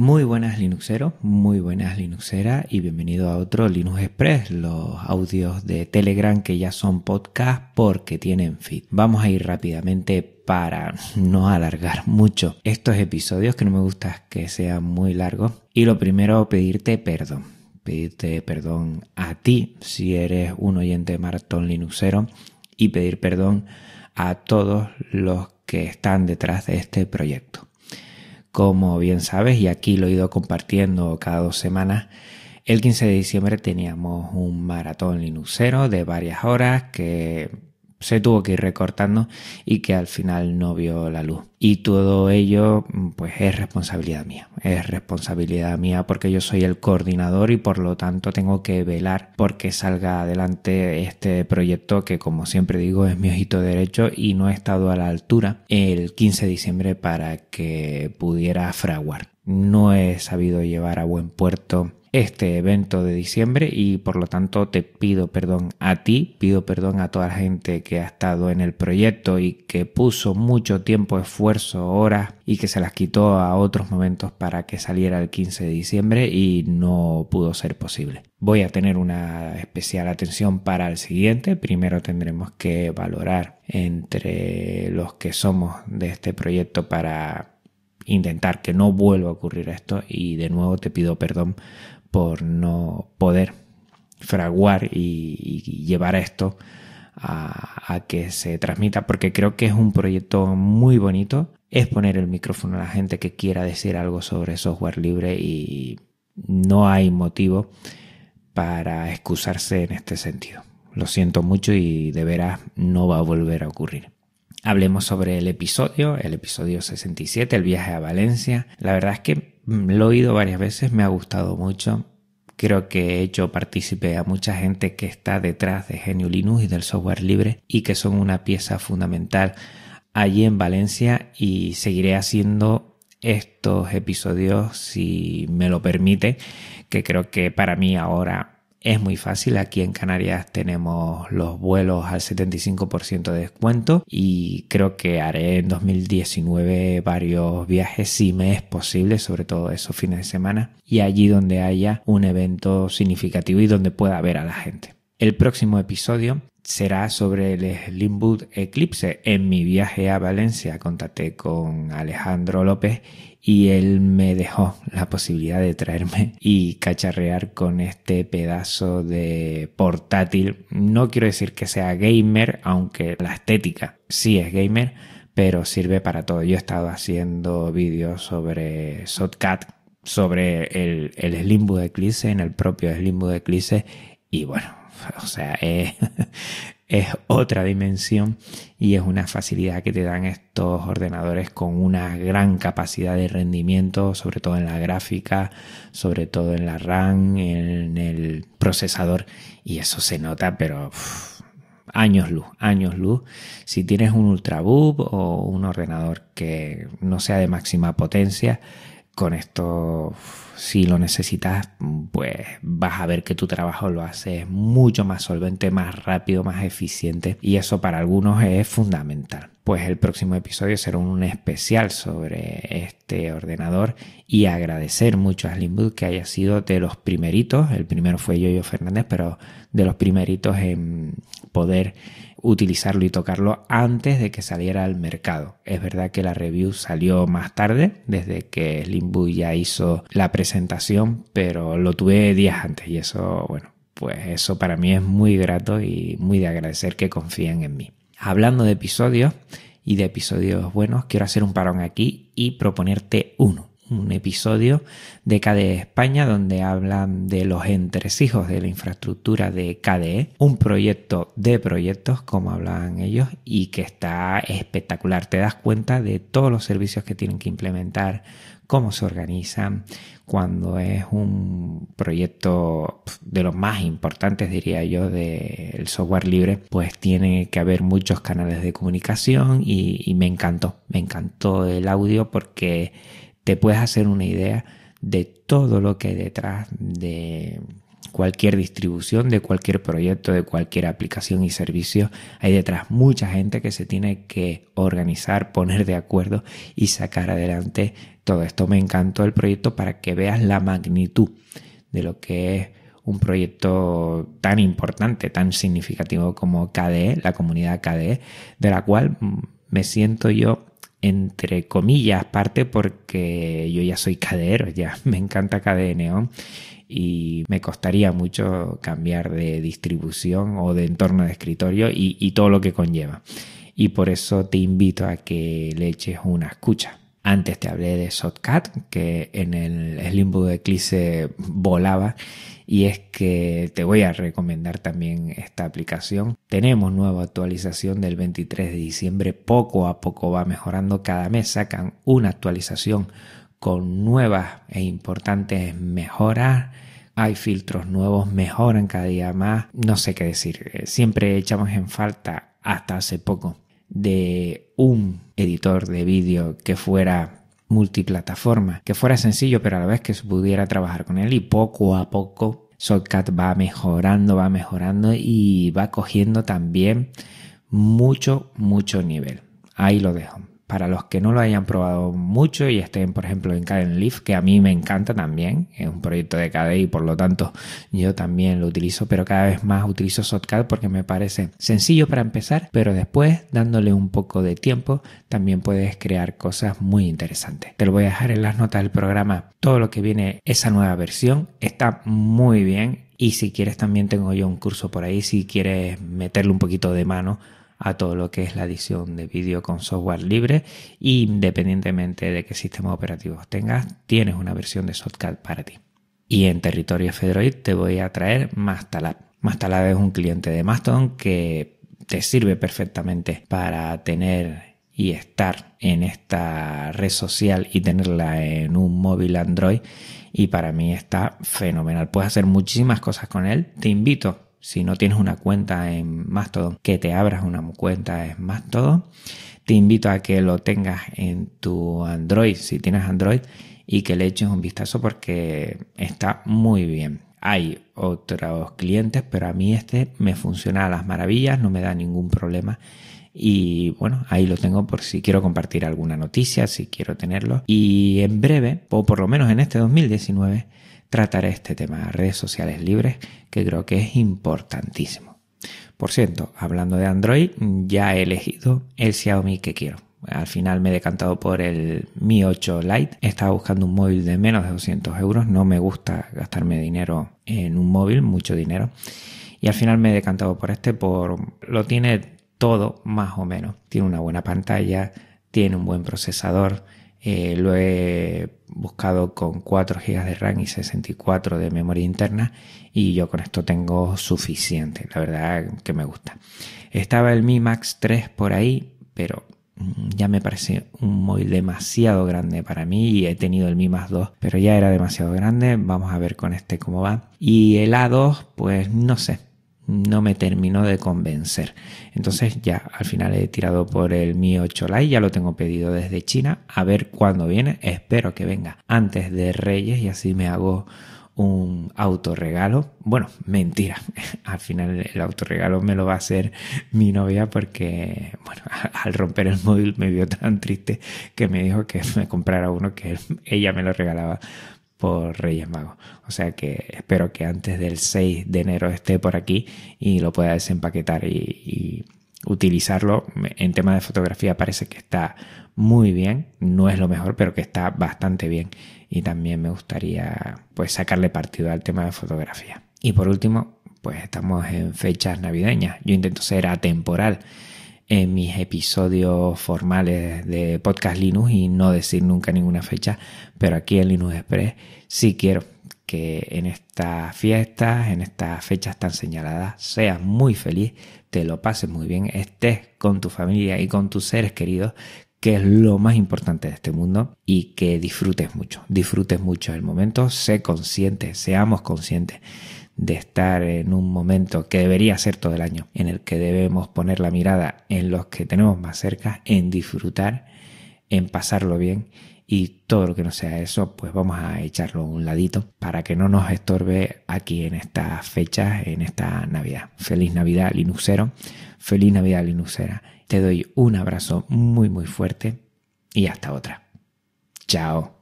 Muy buenas Linuxeros, muy buenas Linuxeras y bienvenido a otro Linux Express, los audios de Telegram que ya son podcast porque tienen feed. Vamos a ir rápidamente para no alargar mucho estos episodios que no me gusta que sean muy largos. Y lo primero, pedirte perdón. Pedirte perdón a ti si eres un oyente Maratón Linuxero y pedir perdón a todos los que están detrás de este proyecto. Como bien sabes, y aquí lo he ido compartiendo cada dos semanas, el 15 de diciembre teníamos un maratón linuxero de varias horas que se tuvo que ir recortando y que al final no vio la luz. Y todo ello pues es responsabilidad mía. Es responsabilidad mía porque yo soy el coordinador y por lo tanto tengo que velar porque salga adelante este proyecto que como siempre digo es mi ojito derecho y no he estado a la altura el 15 de diciembre para que pudiera fraguar. No he sabido llevar a buen puerto este evento de diciembre y por lo tanto te pido perdón a ti, pido perdón a toda la gente que ha estado en el proyecto y que puso mucho tiempo, esfuerzo, horas y que se las quitó a otros momentos para que saliera el 15 de diciembre y no pudo ser posible. Voy a tener una especial atención para el siguiente. Primero tendremos que valorar entre los que somos de este proyecto para intentar que no vuelva a ocurrir esto y de nuevo te pido perdón por no poder fraguar y, llevar esto a, que se transmita, porque creo que es un proyecto muy bonito. Es poner el micrófono a la gente que quiera decir algo sobre software libre y no hay motivo para excusarse en este sentido. Lo siento mucho y de veras no va a volver a ocurrir. Hablemos sobre el episodio, el episodio 67, el viaje a Valencia. La verdad es que Mm, lo he oído varias veces, me ha gustado mucho. Creo que he hecho partícipe a mucha gente que está detrás de Genio Linux y del software libre y que son una pieza fundamental allí en Valencia y seguiré haciendo estos episodios si me lo permite, que creo que para mí ahora es muy fácil, aquí en Canarias tenemos los vuelos al 75% de descuento y creo que haré en 2019 varios viajes si me es posible, sobre todo esos fines de semana y allí donde haya un evento significativo y donde pueda ver a la gente. El próximo episodio será sobre el Slimboot Eclipse. En mi viaje a Valencia contacté con Alejandro López y él me dejó la posibilidad de traerme y cacharrear con este pedazo de portátil. No quiero decir que sea gamer, aunque la estética sí es gamer, pero sirve para todo. Yo he estado haciendo vídeos sobre Shotcut, sobre el, el Slimboot Eclipse, en el propio Slimboot Eclipse y bueno, o sea, es, otra dimensión y es una facilidad que te dan estos ordenadores con una gran capacidad de rendimiento, sobre todo en la gráfica, sobre todo en la RAM, en el procesador y eso se nota, pero años luz, años luz. Si tienes un ultrabook o un ordenador que no sea de máxima potencia, con esto, si lo necesitas, pues vas a ver que tu trabajo lo haces mucho más solvente, más rápido, más eficiente y eso para algunos es fundamental. Pues el próximo episodio será un especial sobre este ordenador y agradecer mucho a Slimboot que haya sido de los primeritos, el primero fue Yoyo Fernández, pero de los primeritos en poder utilizarlo y tocarlo antes de que saliera al mercado. Es verdad que la review salió más tarde, desde que Limbu ya hizo la presentación, pero lo tuve días antes y eso, bueno, pues eso para mí es muy grato y muy de agradecer que confíen en mí. Hablando de episodios y de episodios buenos, quiero hacer un parón aquí y proponerte uno un episodio de KDE España donde hablan de los entresijos de la infraestructura de KDE, un proyecto de proyectos como hablan ellos y que está espectacular. Te das cuenta de todos los servicios que tienen que implementar, cómo se organizan, cuando es un proyecto de los más importantes, diría yo, del software libre, pues tiene que haber muchos canales de comunicación y, y me encantó, me encantó el audio porque te puedes hacer una idea de todo lo que hay detrás de cualquier distribución de cualquier proyecto, de cualquier aplicación y servicio. Hay detrás mucha gente que se tiene que organizar, poner de acuerdo y sacar adelante todo esto. Me encantó el proyecto para que veas la magnitud de lo que es un proyecto tan importante, tan significativo como KDE, la comunidad KDE, de la cual me siento yo entre comillas parte porque yo ya soy cadeero, ya me encanta KDE Neon y me costaría mucho cambiar de distribución o de entorno de escritorio y, y todo lo que conlleva. Y por eso te invito a que le eches una escucha. Antes te hablé de Shotcut, que en el Slimbook Eclipse volaba y es que te voy a recomendar también esta aplicación. Tenemos nueva actualización del 23 de diciembre, poco a poco va mejorando, cada mes sacan una actualización con nuevas e importantes mejoras. Hay filtros nuevos, mejoran cada día más. No sé qué decir, eh, siempre echamos en falta hasta hace poco de un editor de vídeo que fuera multiplataforma, que fuera sencillo, pero a la vez que se pudiera trabajar con él y poco a poco Shotcut va mejorando, va mejorando y va cogiendo también mucho, mucho nivel. Ahí lo dejo para los que no lo hayan probado mucho y estén, por ejemplo, en Caden Leaf, que a mí me encanta también, es un proyecto de KDE y por lo tanto yo también lo utilizo, pero cada vez más utilizo Shotcut porque me parece sencillo para empezar, pero después, dándole un poco de tiempo, también puedes crear cosas muy interesantes. Te lo voy a dejar en las notas del programa, todo lo que viene, esa nueva versión, está muy bien y si quieres también tengo yo un curso por ahí, si quieres meterle un poquito de mano a todo lo que es la edición de vídeo con software libre independientemente de qué sistema operativo tengas, tienes una versión de Shotcut para ti. Y en territorio Fedroid te voy a traer Mastalab. Mastalab es un cliente de Mastodon que te sirve perfectamente para tener y estar en esta red social y tenerla en un móvil Android y para mí está fenomenal. Puedes hacer muchísimas cosas con él. Te invito si no tienes una cuenta en Mastodon, que te abras una cuenta en Mastodon. Te invito a que lo tengas en tu Android, si tienes Android, y que le eches un vistazo porque está muy bien. Hay otros clientes, pero a mí este me funciona a las maravillas, no me da ningún problema. Y bueno, ahí lo tengo por si quiero compartir alguna noticia, si quiero tenerlo. Y en breve, o por lo menos en este 2019, trataré este tema, redes sociales libres, que creo que es importantísimo. Por cierto, hablando de Android, ya he elegido el Xiaomi que quiero. Al final me he decantado por el Mi 8 Lite. Estaba buscando un móvil de menos de 200 euros. No me gusta gastarme dinero en un móvil, mucho dinero. Y al final me he decantado por este, por lo tiene todo más o menos. Tiene una buena pantalla, tiene un buen procesador, eh, lo he buscado con 4 GB de RAM y 64 de memoria interna y yo con esto tengo suficiente, la verdad que me gusta. Estaba el Mi Max 3 por ahí, pero mm, ya me parece un móvil demasiado grande para mí y he tenido el Mi Max 2, pero ya era demasiado grande. Vamos a ver con este cómo va. Y el A2, pues no sé, no me terminó de convencer. Entonces ya al final he tirado por el Mi 8 Lite, ya lo tengo pedido desde China, a ver cuándo viene, espero que venga antes de Reyes y así me hago un autorregalo. Bueno, mentira. Al final el autorregalo me lo va a hacer mi novia porque, bueno, al romper el móvil me vio tan triste que me dijo que me comprara uno que ella me lo regalaba por Reyes Magos. O sea que espero que antes del 6 de enero esté por aquí y lo pueda desempaquetar y, utilizarlo. En tema de fotografía parece que está muy bien. No es lo mejor, pero que está bastante bien. Y también me gustaría pues sacarle partido al tema de fotografía. Y por último, pues estamos en fechas navideñas. Yo intento ser atemporal en mis episodios formales de Podcast Linux y no decir nunca ninguna fecha, pero aquí en Linux Express sí quiero que en estas fiestas, en estas fechas tan señaladas, seas muy feliz, te lo pases muy bien, estés con tu familia y con tus seres queridos, que es lo más importante de este mundo, y que disfrutes mucho, disfrutes mucho el momento, sé consciente, seamos conscientes de estar en un momento que debería ser todo el año, en el que debemos poner la mirada en los que tenemos más cerca, en disfrutar, en pasarlo bien y todo lo que no sea eso, pues vamos a echarlo a un ladito para que no nos estorbe aquí en estas fechas, en esta Navidad. Feliz Navidad, Linuxero. Feliz Navidad, Linuxera. Te doy un abrazo muy, muy fuerte y hasta otra. Chao.